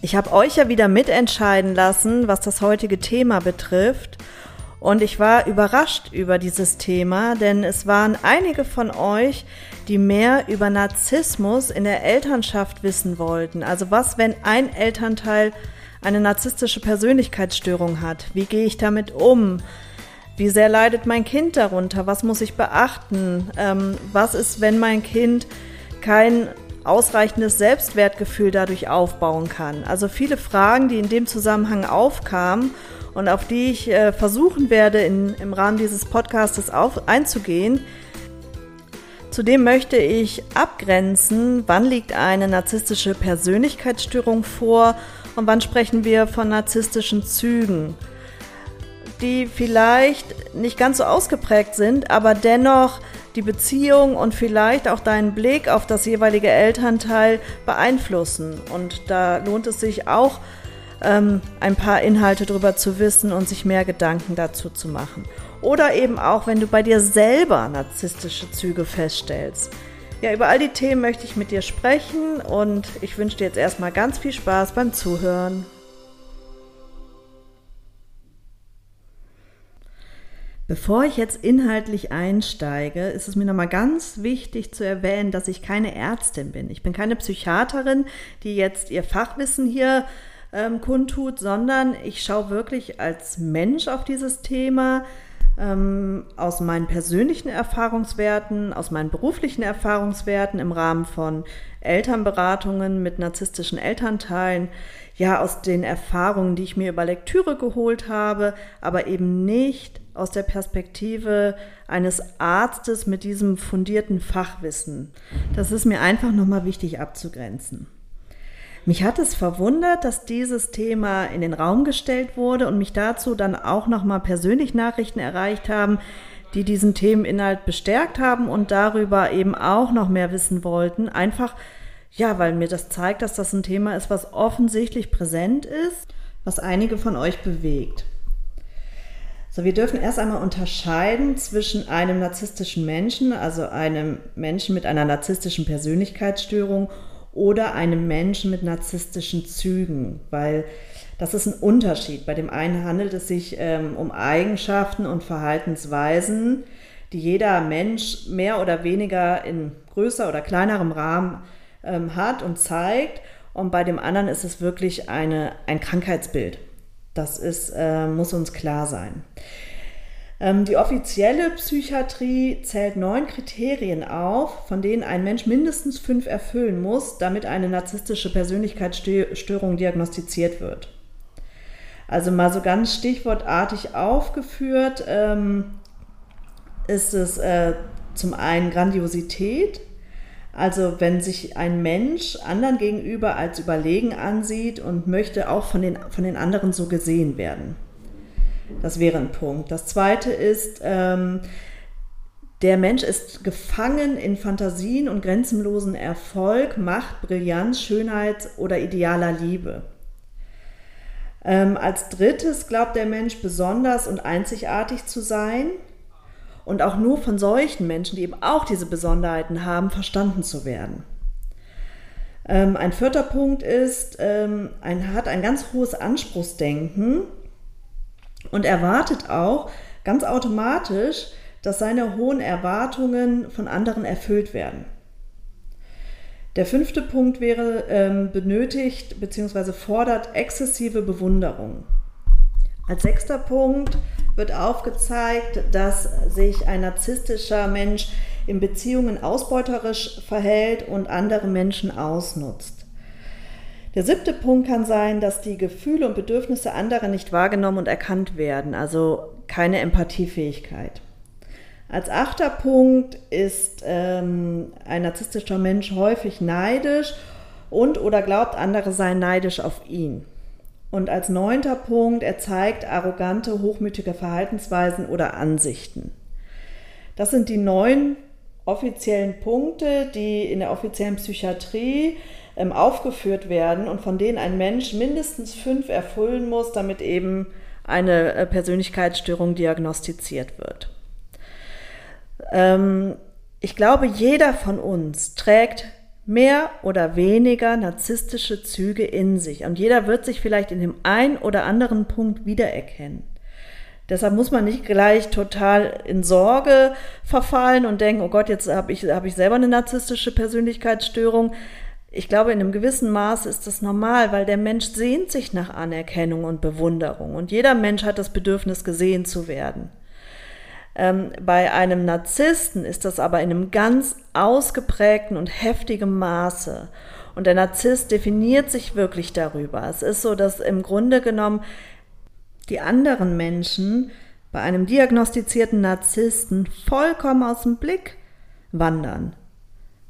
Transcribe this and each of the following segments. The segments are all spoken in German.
Ich habe euch ja wieder mitentscheiden lassen, was das heutige Thema betrifft. Und ich war überrascht über dieses Thema, denn es waren einige von euch, die mehr über Narzissmus in der Elternschaft wissen wollten. Also was, wenn ein Elternteil eine narzisstische Persönlichkeitsstörung hat? Wie gehe ich damit um? Wie sehr leidet mein Kind darunter? Was muss ich beachten? Ähm, was ist, wenn mein Kind kein ausreichendes Selbstwertgefühl dadurch aufbauen kann. Also viele Fragen, die in dem Zusammenhang aufkamen und auf die ich äh, versuchen werde, in, im Rahmen dieses Podcastes auf, einzugehen. Zudem möchte ich abgrenzen, wann liegt eine narzisstische Persönlichkeitsstörung vor und wann sprechen wir von narzisstischen Zügen, die vielleicht nicht ganz so ausgeprägt sind, aber dennoch die Beziehung und vielleicht auch deinen Blick auf das jeweilige Elternteil beeinflussen. Und da lohnt es sich auch, ähm, ein paar Inhalte darüber zu wissen und sich mehr Gedanken dazu zu machen. Oder eben auch, wenn du bei dir selber narzisstische Züge feststellst. Ja, über all die Themen möchte ich mit dir sprechen und ich wünsche dir jetzt erstmal ganz viel Spaß beim Zuhören. Bevor ich jetzt inhaltlich einsteige, ist es mir nochmal ganz wichtig zu erwähnen, dass ich keine Ärztin bin. Ich bin keine Psychiaterin, die jetzt ihr Fachwissen hier ähm, kundtut, sondern ich schaue wirklich als Mensch auf dieses Thema ähm, aus meinen persönlichen Erfahrungswerten, aus meinen beruflichen Erfahrungswerten im Rahmen von Elternberatungen mit narzisstischen Elternteilen, ja aus den Erfahrungen, die ich mir über Lektüre geholt habe, aber eben nicht aus der Perspektive eines Arztes mit diesem fundierten Fachwissen. Das ist mir einfach nochmal wichtig abzugrenzen. Mich hat es verwundert, dass dieses Thema in den Raum gestellt wurde und mich dazu dann auch nochmal persönlich Nachrichten erreicht haben, die diesen Themeninhalt bestärkt haben und darüber eben auch noch mehr wissen wollten. Einfach, ja, weil mir das zeigt, dass das ein Thema ist, was offensichtlich präsent ist, was einige von euch bewegt. So, wir dürfen erst einmal unterscheiden zwischen einem narzisstischen Menschen, also einem Menschen mit einer narzisstischen Persönlichkeitsstörung oder einem Menschen mit narzisstischen Zügen, weil das ist ein Unterschied. Bei dem einen handelt es sich ähm, um Eigenschaften und Verhaltensweisen, die jeder Mensch mehr oder weniger in größer oder kleinerem Rahmen ähm, hat und zeigt. Und bei dem anderen ist es wirklich eine, ein Krankheitsbild. Das ist, äh, muss uns klar sein. Ähm, die offizielle Psychiatrie zählt neun Kriterien auf, von denen ein Mensch mindestens fünf erfüllen muss, damit eine narzisstische Persönlichkeitsstörung diagnostiziert wird. Also mal so ganz stichwortartig aufgeführt ähm, ist es äh, zum einen Grandiosität, also wenn sich ein Mensch anderen gegenüber als überlegen ansieht und möchte auch von den, von den anderen so gesehen werden. Das wäre ein Punkt. Das zweite ist, ähm, der Mensch ist gefangen in Fantasien und grenzenlosen Erfolg, Macht, Brillanz, Schönheit oder idealer Liebe. Ähm, als drittes glaubt der Mensch besonders und einzigartig zu sein und auch nur von solchen Menschen, die eben auch diese Besonderheiten haben, verstanden zu werden. Ähm, ein vierter Punkt ist, ähm, ein, hat ein ganz hohes Anspruchsdenken und erwartet auch ganz automatisch, dass seine hohen Erwartungen von anderen erfüllt werden. Der fünfte Punkt wäre, ähm, benötigt bzw. fordert exzessive Bewunderung. Als sechster Punkt wird aufgezeigt, dass sich ein narzisstischer Mensch in Beziehungen ausbeuterisch verhält und andere Menschen ausnutzt. Der siebte Punkt kann sein, dass die Gefühle und Bedürfnisse anderer nicht wahrgenommen und erkannt werden, also keine Empathiefähigkeit. Als achter Punkt ist ähm, ein narzisstischer Mensch häufig neidisch und oder glaubt, andere seien neidisch auf ihn. Und als neunter Punkt, er zeigt arrogante, hochmütige Verhaltensweisen oder Ansichten. Das sind die neun offiziellen Punkte, die in der offiziellen Psychiatrie ähm, aufgeführt werden und von denen ein Mensch mindestens fünf erfüllen muss, damit eben eine äh, Persönlichkeitsstörung diagnostiziert wird. Ähm, ich glaube, jeder von uns trägt mehr oder weniger narzisstische Züge in sich und jeder wird sich vielleicht in dem einen oder anderen Punkt wiedererkennen. Deshalb muss man nicht gleich total in Sorge verfallen und denken, oh Gott, jetzt habe ich, hab ich selber eine narzisstische Persönlichkeitsstörung. Ich glaube, in einem gewissen Maß ist das normal, weil der Mensch sehnt sich nach Anerkennung und Bewunderung und jeder Mensch hat das Bedürfnis, gesehen zu werden. Ähm, bei einem Narzissten ist das aber in einem ganz ausgeprägten und heftigen Maße. Und der Narzisst definiert sich wirklich darüber. Es ist so, dass im Grunde genommen die anderen Menschen bei einem diagnostizierten Narzissten vollkommen aus dem Blick wandern.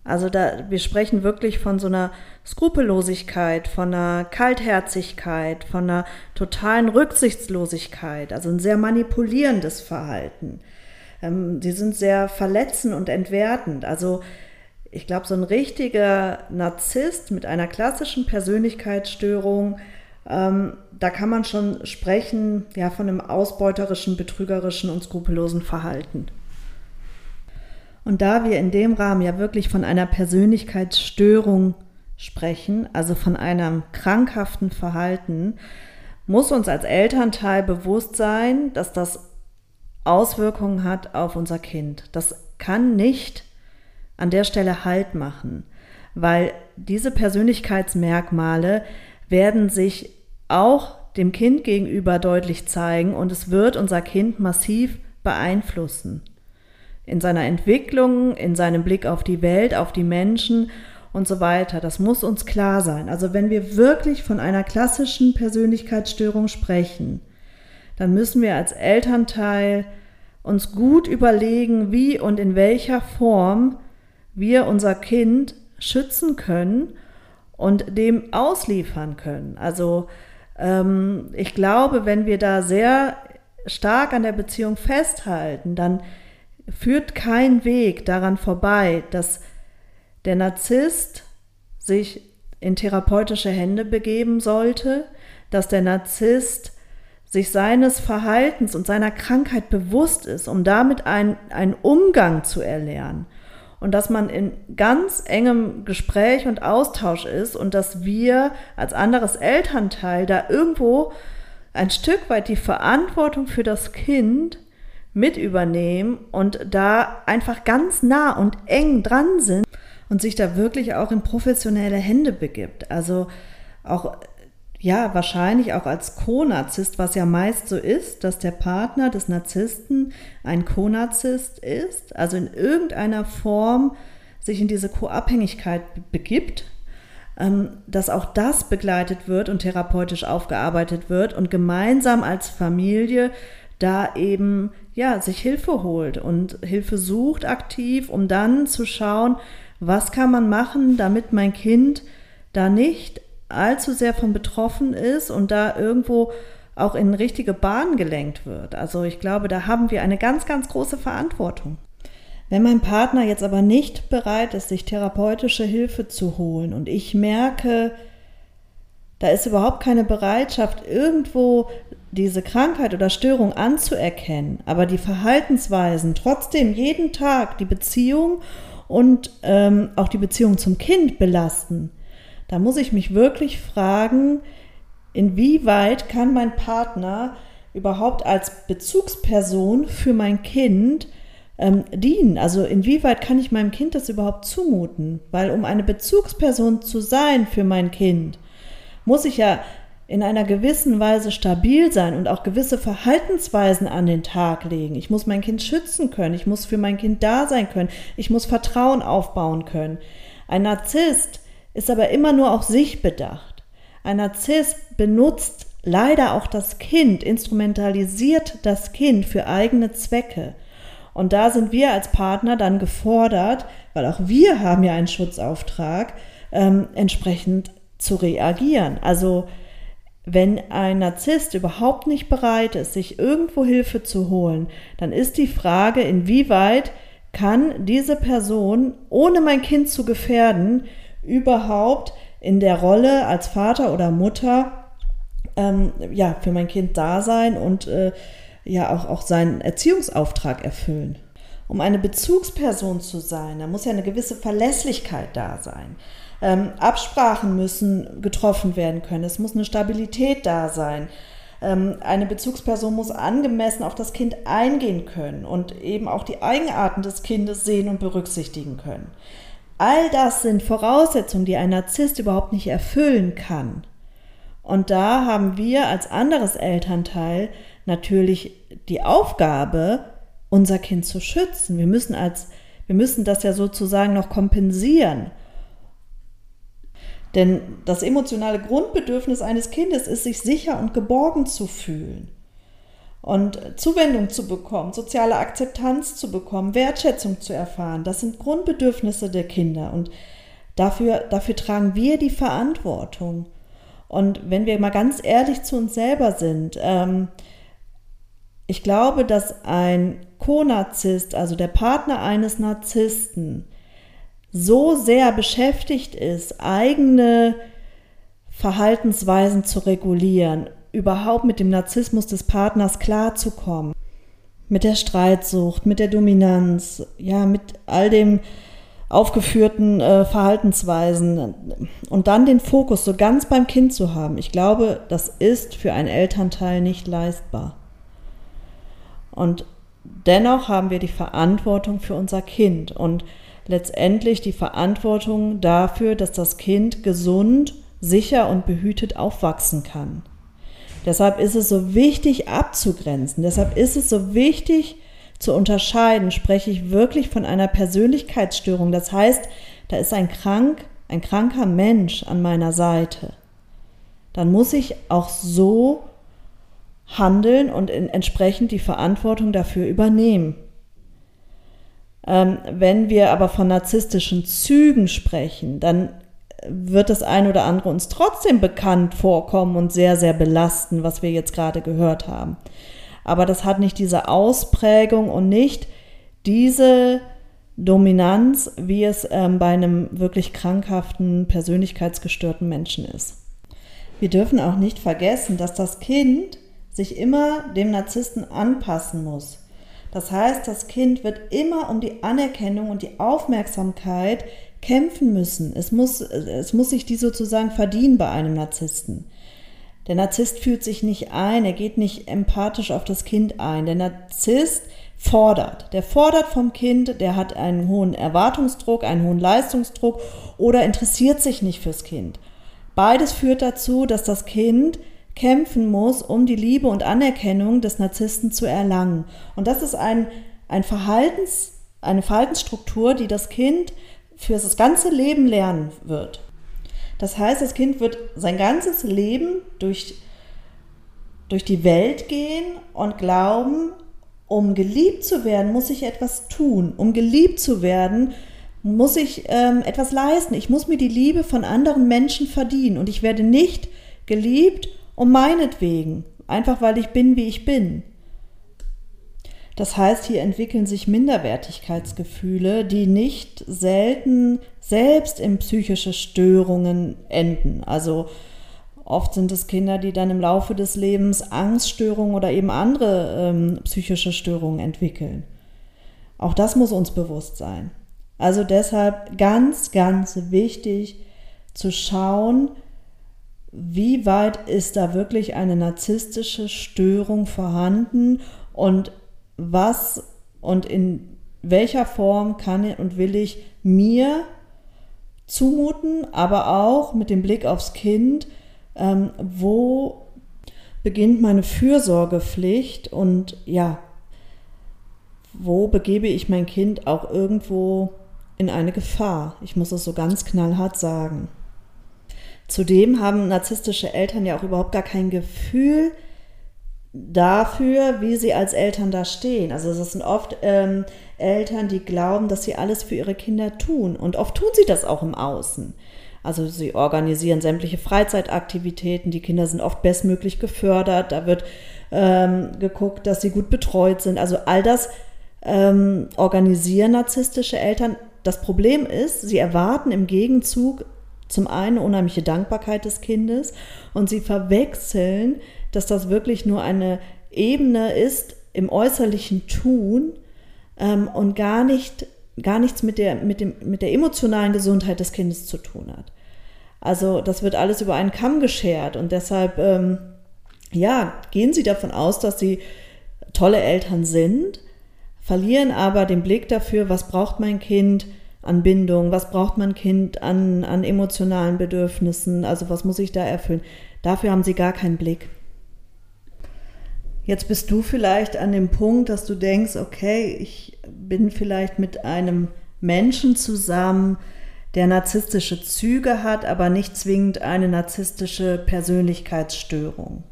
Also da, wir sprechen wirklich von so einer Skrupellosigkeit, von einer Kaltherzigkeit, von einer totalen Rücksichtslosigkeit, also ein sehr manipulierendes Verhalten. Ähm, die sind sehr verletzend und entwertend. Also ich glaube, so ein richtiger Narzisst mit einer klassischen Persönlichkeitsstörung, ähm, da kann man schon sprechen ja, von einem ausbeuterischen, betrügerischen und skrupellosen Verhalten. Und da wir in dem Rahmen ja wirklich von einer Persönlichkeitsstörung sprechen, also von einem krankhaften Verhalten, muss uns als Elternteil bewusst sein, dass das Auswirkungen hat auf unser Kind. Das kann nicht an der Stelle Halt machen, weil diese Persönlichkeitsmerkmale werden sich auch dem Kind gegenüber deutlich zeigen und es wird unser Kind massiv beeinflussen. In seiner Entwicklung, in seinem Blick auf die Welt, auf die Menschen und so weiter. Das muss uns klar sein. Also wenn wir wirklich von einer klassischen Persönlichkeitsstörung sprechen, dann müssen wir als Elternteil uns gut überlegen, wie und in welcher Form wir unser Kind schützen können und dem ausliefern können. Also ähm, ich glaube, wenn wir da sehr stark an der Beziehung festhalten, dann führt kein Weg daran vorbei, dass der Narzisst sich in therapeutische Hände begeben sollte, dass der Narzisst sich seines Verhaltens und seiner Krankheit bewusst ist, um damit einen, einen Umgang zu erlernen. Und dass man in ganz engem Gespräch und Austausch ist und dass wir als anderes Elternteil da irgendwo ein Stück weit die Verantwortung für das Kind mit übernehmen und da einfach ganz nah und eng dran sind und sich da wirklich auch in professionelle Hände begibt. Also auch ja, wahrscheinlich auch als Co-Narzisst, was ja meist so ist, dass der Partner des Narzissten ein Co-Narzisst ist, also in irgendeiner Form sich in diese Co-Abhängigkeit begibt, ähm, dass auch das begleitet wird und therapeutisch aufgearbeitet wird und gemeinsam als Familie da eben ja sich Hilfe holt und Hilfe sucht aktiv, um dann zu schauen, was kann man machen, damit mein Kind da nicht allzu sehr von betroffen ist und da irgendwo auch in richtige Bahn gelenkt wird. Also ich glaube, da haben wir eine ganz, ganz große Verantwortung. Wenn mein Partner jetzt aber nicht bereit ist, sich therapeutische Hilfe zu holen und ich merke, da ist überhaupt keine Bereitschaft, irgendwo diese Krankheit oder Störung anzuerkennen, aber die Verhaltensweisen trotzdem jeden Tag die Beziehung und ähm, auch die Beziehung zum Kind belasten, da muss ich mich wirklich fragen, inwieweit kann mein Partner überhaupt als Bezugsperson für mein Kind ähm, dienen? Also inwieweit kann ich meinem Kind das überhaupt zumuten? Weil um eine Bezugsperson zu sein für mein Kind, muss ich ja in einer gewissen Weise stabil sein und auch gewisse Verhaltensweisen an den Tag legen. Ich muss mein Kind schützen können, ich muss für mein Kind da sein können, ich muss Vertrauen aufbauen können. Ein Narzisst ist aber immer nur auf sich bedacht. Ein Narzisst benutzt leider auch das Kind, instrumentalisiert das Kind für eigene Zwecke. Und da sind wir als Partner dann gefordert, weil auch wir haben ja einen Schutzauftrag, ähm, entsprechend zu reagieren. Also wenn ein Narzisst überhaupt nicht bereit ist, sich irgendwo Hilfe zu holen, dann ist die Frage, inwieweit kann diese Person, ohne mein Kind zu gefährden, überhaupt in der Rolle als Vater oder Mutter ähm, ja, für mein Kind da sein und äh, ja auch, auch seinen Erziehungsauftrag erfüllen. Um eine Bezugsperson zu sein, da muss ja eine gewisse Verlässlichkeit da sein. Ähm, Absprachen müssen getroffen werden können. Es muss eine Stabilität da sein. Ähm, eine Bezugsperson muss angemessen auf das Kind eingehen können und eben auch die Eigenarten des Kindes sehen und berücksichtigen können. All das sind Voraussetzungen, die ein Narzisst überhaupt nicht erfüllen kann. Und da haben wir als anderes Elternteil natürlich die Aufgabe, unser Kind zu schützen. Wir müssen als, wir müssen das ja sozusagen noch kompensieren. Denn das emotionale Grundbedürfnis eines Kindes ist, sich sicher und geborgen zu fühlen und Zuwendung zu bekommen, soziale Akzeptanz zu bekommen, Wertschätzung zu erfahren. Das sind Grundbedürfnisse der Kinder und dafür, dafür tragen wir die Verantwortung. Und wenn wir mal ganz ehrlich zu uns selber sind, ähm, ich glaube, dass ein Co-Narzisst, also der Partner eines Narzissten, so sehr beschäftigt ist, eigene Verhaltensweisen zu regulieren, überhaupt mit dem Narzissmus des Partners klarzukommen, mit der Streitsucht, mit der Dominanz, ja, mit all dem aufgeführten äh, Verhaltensweisen und dann den Fokus so ganz beim Kind zu haben. Ich glaube, das ist für einen Elternteil nicht leistbar. Und dennoch haben wir die Verantwortung für unser Kind und letztendlich die Verantwortung dafür, dass das Kind gesund, sicher und behütet aufwachsen kann. Deshalb ist es so wichtig abzugrenzen. Deshalb ist es so wichtig zu unterscheiden. Spreche ich wirklich von einer Persönlichkeitsstörung? Das heißt, da ist ein krank, ein kranker Mensch an meiner Seite. Dann muss ich auch so handeln und entsprechend die Verantwortung dafür übernehmen. Ähm, wenn wir aber von narzisstischen Zügen sprechen, dann wird das ein oder andere uns trotzdem bekannt vorkommen und sehr, sehr belasten, was wir jetzt gerade gehört haben. Aber das hat nicht diese Ausprägung und nicht diese Dominanz, wie es ähm, bei einem wirklich krankhaften, persönlichkeitsgestörten Menschen ist. Wir dürfen auch nicht vergessen, dass das Kind sich immer dem Narzissten anpassen muss. Das heißt, das Kind wird immer um die Anerkennung und die Aufmerksamkeit kämpfen müssen. Es muss, es muss sich die sozusagen verdienen bei einem Narzissten. Der Narzisst fühlt sich nicht ein, er geht nicht empathisch auf das Kind ein. Der Narzisst fordert. Der fordert vom Kind, der hat einen hohen Erwartungsdruck, einen hohen Leistungsdruck oder interessiert sich nicht fürs Kind. Beides führt dazu, dass das Kind kämpfen muss, um die Liebe und Anerkennung des Narzissten zu erlangen. Und das ist ein, ein Verhaltens, eine Verhaltensstruktur, die das Kind für das ganze Leben lernen wird. Das heißt, das Kind wird sein ganzes Leben durch, durch die Welt gehen und glauben, um geliebt zu werden, muss ich etwas tun. Um geliebt zu werden, muss ich ähm, etwas leisten. Ich muss mir die Liebe von anderen Menschen verdienen. Und ich werde nicht geliebt, um meinetwegen, einfach weil ich bin, wie ich bin. Das heißt, hier entwickeln sich Minderwertigkeitsgefühle, die nicht selten selbst in psychische Störungen enden. Also oft sind es Kinder, die dann im Laufe des Lebens Angststörungen oder eben andere ähm, psychische Störungen entwickeln. Auch das muss uns bewusst sein. Also deshalb ganz, ganz wichtig zu schauen, wie weit ist da wirklich eine narzisstische Störung vorhanden und was und in welcher Form kann und will ich mir zumuten, aber auch mit dem Blick aufs Kind, ähm, wo beginnt meine Fürsorgepflicht und ja, wo begebe ich mein Kind auch irgendwo in eine Gefahr? Ich muss es so ganz knallhart sagen. Zudem haben narzisstische Eltern ja auch überhaupt gar kein Gefühl dafür, wie sie als Eltern da stehen. Also es sind oft ähm, Eltern, die glauben, dass sie alles für ihre Kinder tun. Und oft tun sie das auch im Außen. Also sie organisieren sämtliche Freizeitaktivitäten, die Kinder sind oft bestmöglich gefördert, da wird ähm, geguckt, dass sie gut betreut sind. Also all das ähm, organisieren narzisstische Eltern. Das Problem ist, sie erwarten im Gegenzug zum einen unheimliche Dankbarkeit des Kindes und sie verwechseln, dass das wirklich nur eine Ebene ist im äußerlichen Tun ähm, und gar nicht gar nichts mit der, mit, dem, mit der emotionalen Gesundheit des Kindes zu tun hat. Also das wird alles über einen Kamm geschert und deshalb, ähm, ja, gehen Sie davon aus, dass Sie tolle Eltern sind, verlieren aber den Blick dafür, was braucht mein Kind an Bindung, was braucht mein Kind an, an emotionalen Bedürfnissen, also was muss ich da erfüllen. Dafür haben Sie gar keinen Blick. Jetzt bist du vielleicht an dem Punkt, dass du denkst, okay, ich bin vielleicht mit einem Menschen zusammen, der narzisstische Züge hat, aber nicht zwingend eine narzisstische Persönlichkeitsstörung.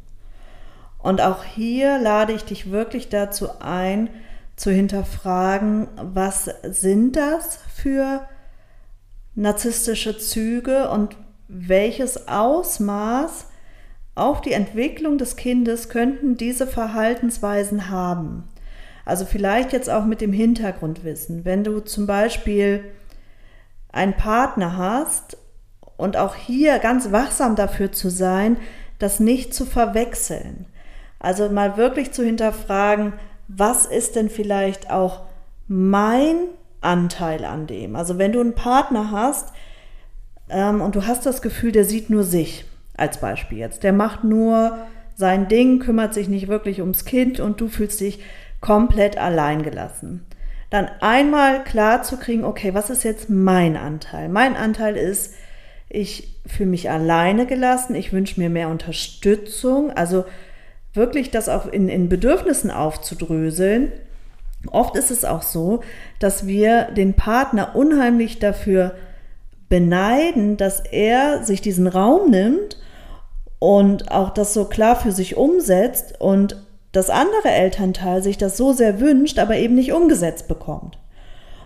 Und auch hier lade ich dich wirklich dazu ein, zu hinterfragen, was sind das für narzisstische Züge und welches Ausmaß auf die Entwicklung des Kindes könnten diese Verhaltensweisen haben. Also vielleicht jetzt auch mit dem Hintergrundwissen. Wenn du zum Beispiel einen Partner hast und auch hier ganz wachsam dafür zu sein, das nicht zu verwechseln. Also mal wirklich zu hinterfragen, was ist denn vielleicht auch mein Anteil an dem? Also wenn du einen Partner hast ähm, und du hast das Gefühl, der sieht nur sich, als Beispiel jetzt. Der macht nur sein Ding, kümmert sich nicht wirklich ums Kind und du fühlst dich komplett allein gelassen. Dann einmal klar zu kriegen, okay, was ist jetzt mein Anteil? Mein Anteil ist, ich fühle mich alleine gelassen, ich wünsche mir mehr Unterstützung, also wirklich das auch in, in Bedürfnissen aufzudröseln. Oft ist es auch so, dass wir den Partner unheimlich dafür beneiden, dass er sich diesen Raum nimmt und auch das so klar für sich umsetzt und das andere Elternteil sich das so sehr wünscht, aber eben nicht umgesetzt bekommt.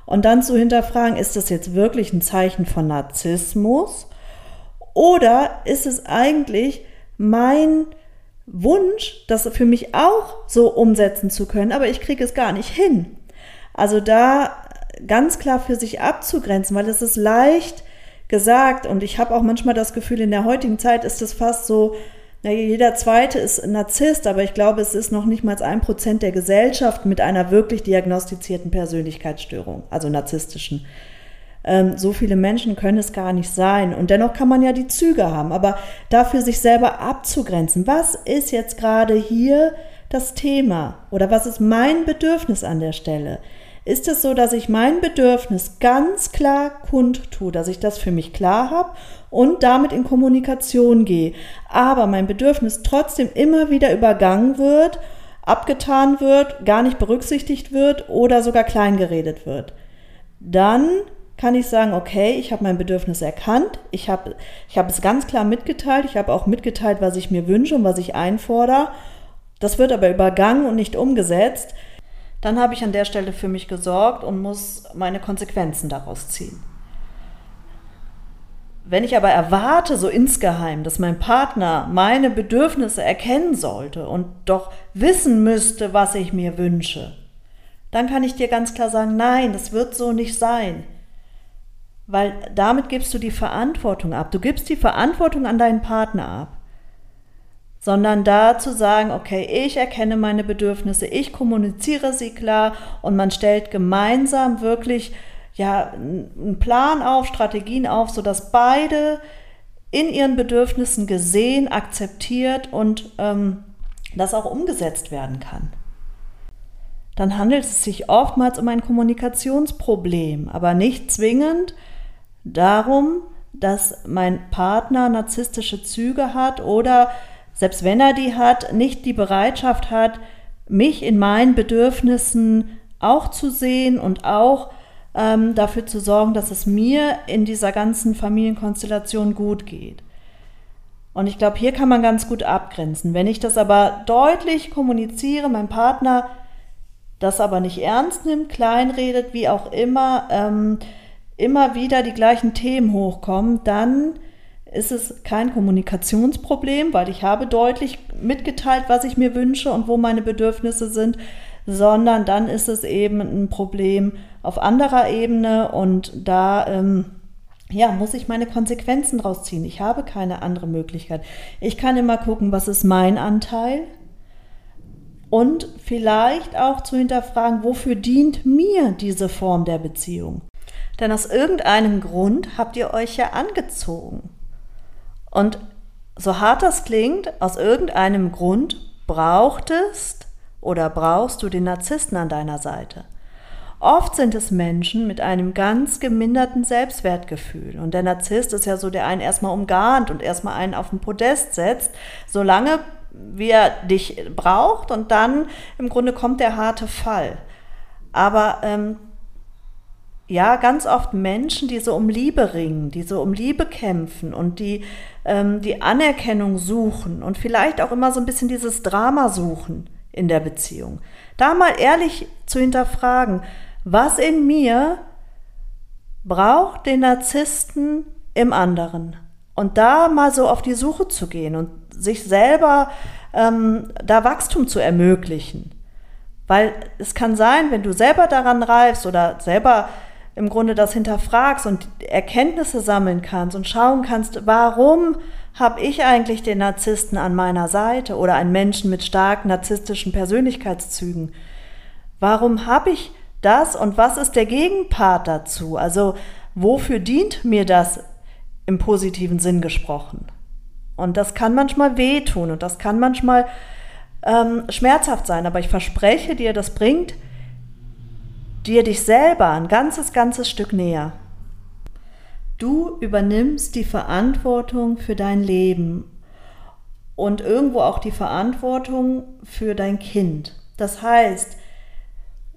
Und dann zu hinterfragen, ist das jetzt wirklich ein Zeichen von Narzissmus oder ist es eigentlich mein Wunsch, das für mich auch so umsetzen zu können, aber ich kriege es gar nicht hin. Also da ganz klar für sich abzugrenzen, weil es ist leicht, gesagt. Und ich habe auch manchmal das Gefühl, in der heutigen Zeit ist es fast so, na, jeder zweite ist Narzisst, aber ich glaube, es ist noch nicht mal ein Prozent der Gesellschaft mit einer wirklich diagnostizierten Persönlichkeitsstörung, also narzisstischen. Ähm, so viele Menschen können es gar nicht sein. Und dennoch kann man ja die Züge haben, aber dafür sich selber abzugrenzen. Was ist jetzt gerade hier das Thema? Oder was ist mein Bedürfnis an der Stelle? ist es so, dass ich mein Bedürfnis ganz klar kundtue, dass ich das für mich klar habe und damit in Kommunikation gehe, aber mein Bedürfnis trotzdem immer wieder übergangen wird, abgetan wird, gar nicht berücksichtigt wird oder sogar kleingeredet wird. Dann kann ich sagen, okay, ich habe mein Bedürfnis erkannt, ich habe ich hab es ganz klar mitgeteilt, ich habe auch mitgeteilt, was ich mir wünsche und was ich einfordere. Das wird aber übergangen und nicht umgesetzt dann habe ich an der Stelle für mich gesorgt und muss meine Konsequenzen daraus ziehen. Wenn ich aber erwarte, so insgeheim, dass mein Partner meine Bedürfnisse erkennen sollte und doch wissen müsste, was ich mir wünsche, dann kann ich dir ganz klar sagen, nein, das wird so nicht sein. Weil damit gibst du die Verantwortung ab. Du gibst die Verantwortung an deinen Partner ab sondern da zu sagen, okay, ich erkenne meine Bedürfnisse, ich kommuniziere sie klar und man stellt gemeinsam wirklich ja einen Plan auf, Strategien auf, sodass beide in ihren Bedürfnissen gesehen, akzeptiert und ähm, das auch umgesetzt werden kann. Dann handelt es sich oftmals um ein Kommunikationsproblem, aber nicht zwingend darum, dass mein Partner narzisstische Züge hat oder selbst wenn er die hat, nicht die Bereitschaft hat, mich in meinen Bedürfnissen auch zu sehen und auch ähm, dafür zu sorgen, dass es mir in dieser ganzen Familienkonstellation gut geht. Und ich glaube, hier kann man ganz gut abgrenzen. Wenn ich das aber deutlich kommuniziere, mein Partner das aber nicht ernst nimmt, kleinredet, wie auch immer, ähm, immer wieder die gleichen Themen hochkommen, dann ist es kein Kommunikationsproblem, weil ich habe deutlich mitgeteilt, was ich mir wünsche und wo meine Bedürfnisse sind, sondern dann ist es eben ein Problem auf anderer Ebene und da ähm, ja, muss ich meine Konsequenzen draus ziehen. Ich habe keine andere Möglichkeit. Ich kann immer gucken, was ist mein Anteil und vielleicht auch zu hinterfragen, wofür dient mir diese Form der Beziehung? Denn aus irgendeinem Grund habt ihr euch ja angezogen. Und so hart das klingt, aus irgendeinem Grund brauchtest oder brauchst du den Narzissten an deiner Seite. Oft sind es Menschen mit einem ganz geminderten Selbstwertgefühl. Und der Narzisst ist ja so, der einen erstmal umgarnt und erstmal einen auf den Podest setzt, solange wie er dich braucht und dann im Grunde kommt der harte Fall. Aber ähm, ja, ganz oft Menschen, die so um Liebe ringen, die so um Liebe kämpfen und die ähm, die Anerkennung suchen und vielleicht auch immer so ein bisschen dieses Drama suchen in der Beziehung. Da mal ehrlich zu hinterfragen, was in mir braucht den Narzissten im anderen? Und da mal so auf die Suche zu gehen und sich selber ähm, da Wachstum zu ermöglichen. Weil es kann sein, wenn du selber daran reifst oder selber im Grunde das hinterfragst und Erkenntnisse sammeln kannst und schauen kannst, warum habe ich eigentlich den Narzissten an meiner Seite oder einen Menschen mit stark narzisstischen Persönlichkeitszügen? Warum habe ich das und was ist der Gegenpart dazu? Also wofür dient mir das im positiven Sinn gesprochen? Und das kann manchmal wehtun und das kann manchmal ähm, schmerzhaft sein, aber ich verspreche dir, das bringt dir dich selber ein ganzes, ganzes Stück näher. Du übernimmst die Verantwortung für dein Leben und irgendwo auch die Verantwortung für dein Kind. Das heißt,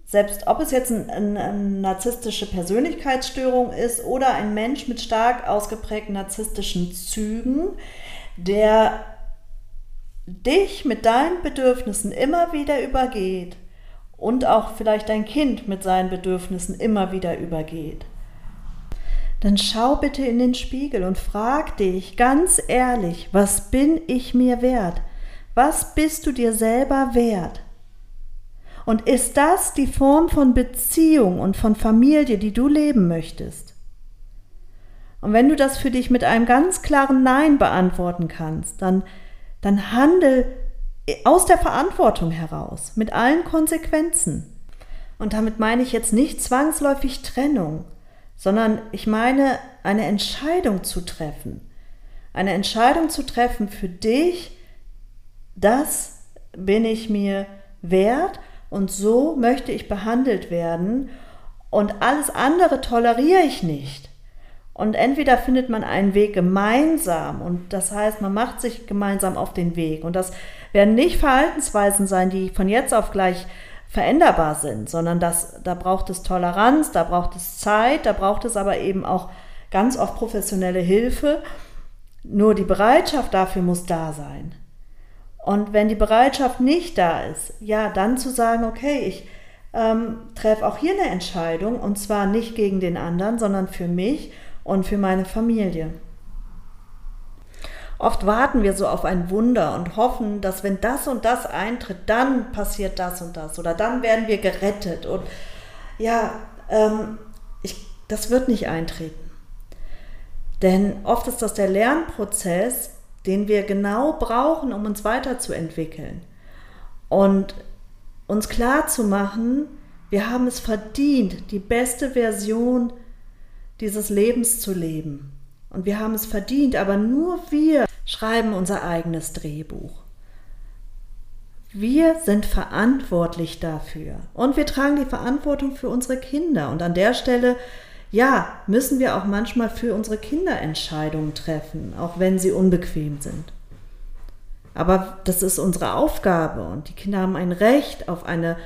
selbst ob es jetzt eine ein, ein narzisstische Persönlichkeitsstörung ist oder ein Mensch mit stark ausgeprägten narzisstischen Zügen, der dich mit deinen Bedürfnissen immer wieder übergeht, und auch vielleicht dein Kind mit seinen Bedürfnissen immer wieder übergeht, dann schau bitte in den Spiegel und frag dich ganz ehrlich, was bin ich mir wert? Was bist du dir selber wert? Und ist das die Form von Beziehung und von Familie, die du leben möchtest? Und wenn du das für dich mit einem ganz klaren Nein beantworten kannst, dann, dann handel aus der Verantwortung heraus, mit allen Konsequenzen. Und damit meine ich jetzt nicht zwangsläufig Trennung, sondern ich meine eine Entscheidung zu treffen. Eine Entscheidung zu treffen für dich, das bin ich mir wert und so möchte ich behandelt werden und alles andere toleriere ich nicht. Und entweder findet man einen Weg gemeinsam und das heißt, man macht sich gemeinsam auf den Weg. Und das werden nicht Verhaltensweisen sein, die von jetzt auf gleich veränderbar sind, sondern das, da braucht es Toleranz, da braucht es Zeit, da braucht es aber eben auch ganz oft professionelle Hilfe. Nur die Bereitschaft dafür muss da sein. Und wenn die Bereitschaft nicht da ist, ja, dann zu sagen, okay, ich ähm, treffe auch hier eine Entscheidung und zwar nicht gegen den anderen, sondern für mich und für meine Familie. Oft warten wir so auf ein Wunder und hoffen, dass wenn das und das eintritt, dann passiert das und das oder dann werden wir gerettet. Und ja, ähm, ich, das wird nicht eintreten. Denn oft ist das der Lernprozess, den wir genau brauchen, um uns weiterzuentwickeln. Und uns klar zu machen, wir haben es verdient, die beste Version dieses Lebens zu leben. Und wir haben es verdient, aber nur wir schreiben unser eigenes Drehbuch. Wir sind verantwortlich dafür und wir tragen die Verantwortung für unsere Kinder. Und an der Stelle, ja, müssen wir auch manchmal für unsere Kinder Entscheidungen treffen, auch wenn sie unbequem sind. Aber das ist unsere Aufgabe und die Kinder haben ein Recht auf eine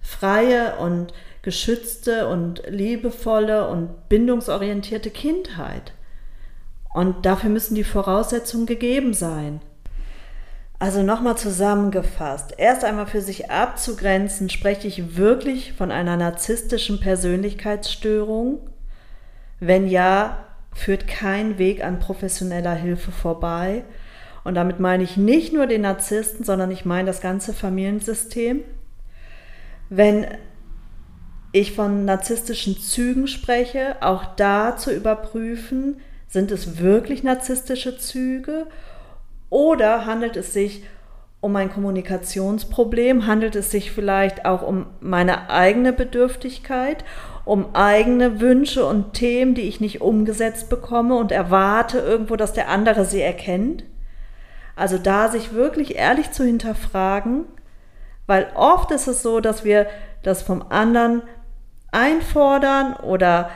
freie und geschützte und liebevolle und bindungsorientierte Kindheit. Und dafür müssen die Voraussetzungen gegeben sein. Also nochmal zusammengefasst. Erst einmal für sich abzugrenzen, spreche ich wirklich von einer narzisstischen Persönlichkeitsstörung. Wenn ja, führt kein Weg an professioneller Hilfe vorbei. Und damit meine ich nicht nur den Narzissten, sondern ich meine das ganze Familiensystem. Wenn ich von narzisstischen Zügen spreche, auch da zu überprüfen, sind es wirklich narzisstische Züge oder handelt es sich um ein Kommunikationsproblem? Handelt es sich vielleicht auch um meine eigene Bedürftigkeit, um eigene Wünsche und Themen, die ich nicht umgesetzt bekomme und erwarte irgendwo, dass der andere sie erkennt? Also da sich wirklich ehrlich zu hinterfragen, weil oft ist es so, dass wir das vom anderen einfordern oder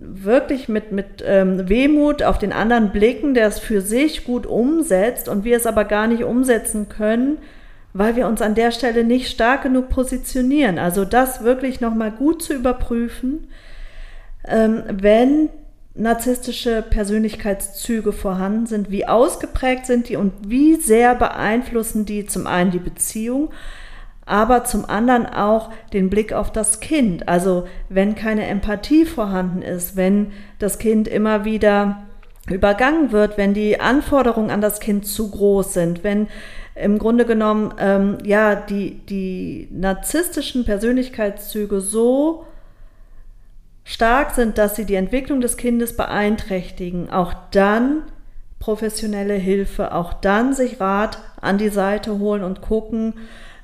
wirklich mit, mit ähm, Wehmut auf den anderen blicken, der es für sich gut umsetzt und wir es aber gar nicht umsetzen können, weil wir uns an der Stelle nicht stark genug positionieren. Also das wirklich nochmal gut zu überprüfen, ähm, wenn narzisstische Persönlichkeitszüge vorhanden sind, wie ausgeprägt sind die und wie sehr beeinflussen die zum einen die Beziehung, aber zum anderen auch den Blick auf das Kind. Also wenn keine Empathie vorhanden ist, wenn das Kind immer wieder übergangen wird, wenn die Anforderungen an das Kind zu groß sind, wenn im Grunde genommen ähm, ja die, die narzisstischen Persönlichkeitszüge so stark sind, dass sie die Entwicklung des Kindes beeinträchtigen, auch dann professionelle Hilfe, auch dann sich Rat an die Seite holen und gucken,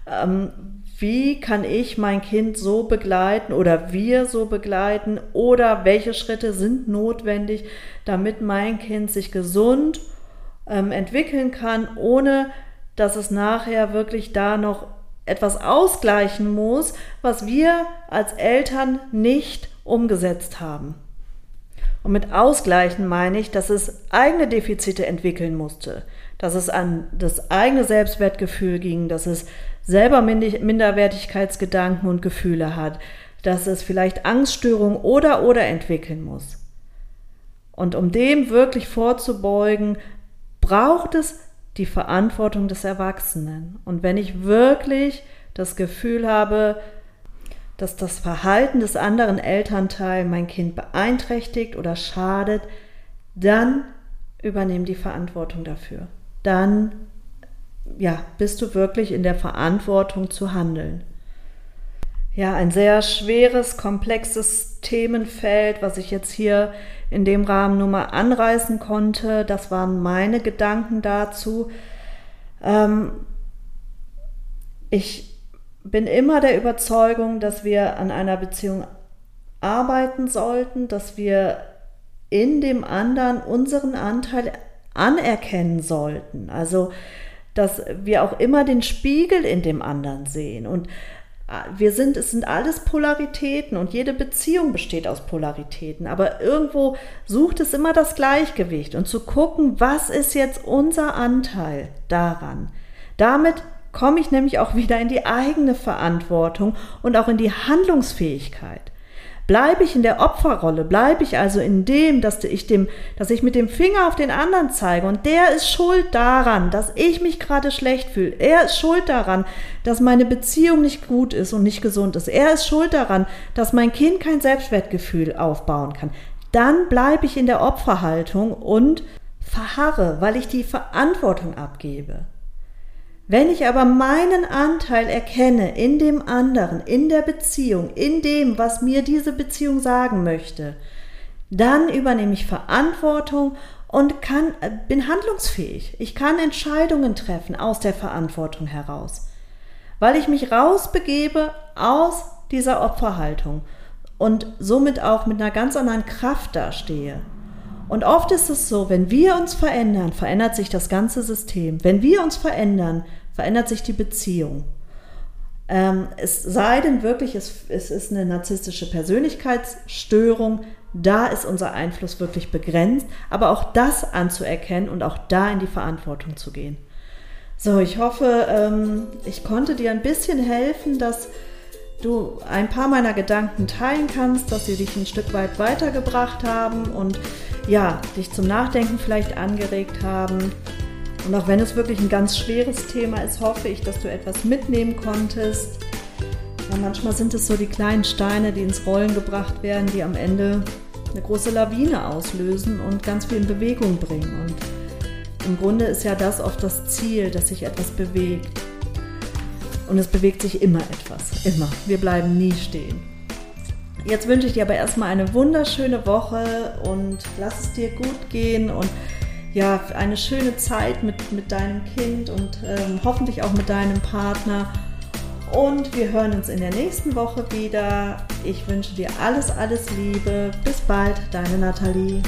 ähm, wie kann ich mein Kind so begleiten oder wir so begleiten oder welche Schritte sind notwendig, damit mein Kind sich gesund ähm, entwickeln kann, ohne dass es nachher wirklich da noch etwas ausgleichen muss, was wir als Eltern nicht umgesetzt haben. Und mit ausgleichen meine ich, dass es eigene Defizite entwickeln musste, dass es an das eigene Selbstwertgefühl ging, dass es selber Minderwertigkeitsgedanken und Gefühle hat, dass es vielleicht Angststörungen oder oder entwickeln muss. Und um dem wirklich vorzubeugen, braucht es die Verantwortung des Erwachsenen. Und wenn ich wirklich das Gefühl habe, dass das Verhalten des anderen Elternteils mein Kind beeinträchtigt oder schadet, dann übernehm die Verantwortung dafür. Dann ja, bist du wirklich in der Verantwortung zu handeln. Ja, ein sehr schweres, komplexes Themenfeld, was ich jetzt hier in dem Rahmen nur mal anreißen konnte. Das waren meine Gedanken dazu. Ähm, ich bin immer der Überzeugung, dass wir an einer Beziehung arbeiten sollten, dass wir in dem anderen unseren Anteil anerkennen sollten. Also dass wir auch immer den Spiegel in dem anderen sehen. Und äh, wir sind, es sind alles Polaritäten und jede Beziehung besteht aus Polaritäten. Aber irgendwo sucht es immer das Gleichgewicht und zu gucken, was ist jetzt unser Anteil daran. Damit komme ich nämlich auch wieder in die eigene Verantwortung und auch in die Handlungsfähigkeit. Bleibe ich in der Opferrolle, bleibe ich also in dem, dass ich dem, dass ich mit dem Finger auf den anderen zeige und der ist schuld daran, dass ich mich gerade schlecht fühle. Er ist schuld daran, dass meine Beziehung nicht gut ist und nicht gesund ist. Er ist schuld daran, dass mein Kind kein Selbstwertgefühl aufbauen kann. Dann bleibe ich in der Opferhaltung und verharre, weil ich die Verantwortung abgebe. Wenn ich aber meinen Anteil erkenne in dem anderen, in der Beziehung, in dem, was mir diese Beziehung sagen möchte, dann übernehme ich Verantwortung und kann, äh, bin handlungsfähig. Ich kann Entscheidungen treffen aus der Verantwortung heraus, weil ich mich rausbegebe aus dieser Opferhaltung und somit auch mit einer ganz anderen Kraft dastehe. Und oft ist es so, wenn wir uns verändern, verändert sich das ganze System. Wenn wir uns verändern, verändert sich die Beziehung. Ähm, es sei denn wirklich, es, es ist eine narzisstische Persönlichkeitsstörung, da ist unser Einfluss wirklich begrenzt, aber auch das anzuerkennen und auch da in die Verantwortung zu gehen. So, ich hoffe, ähm, ich konnte dir ein bisschen helfen, dass du ein paar meiner Gedanken teilen kannst, dass sie dich ein Stück weit weitergebracht haben und ja, dich zum Nachdenken vielleicht angeregt haben. Und auch wenn es wirklich ein ganz schweres Thema ist, hoffe ich, dass du etwas mitnehmen konntest. Ja, manchmal sind es so die kleinen Steine, die ins Rollen gebracht werden, die am Ende eine große Lawine auslösen und ganz viel in Bewegung bringen. Und im Grunde ist ja das oft das Ziel, dass sich etwas bewegt. Und es bewegt sich immer etwas, immer. Wir bleiben nie stehen. Jetzt wünsche ich dir aber erstmal eine wunderschöne Woche und lass es dir gut gehen und ja, eine schöne Zeit mit, mit deinem Kind und ähm, hoffentlich auch mit deinem Partner. Und wir hören uns in der nächsten Woche wieder. Ich wünsche dir alles, alles Liebe. Bis bald, deine Nathalie.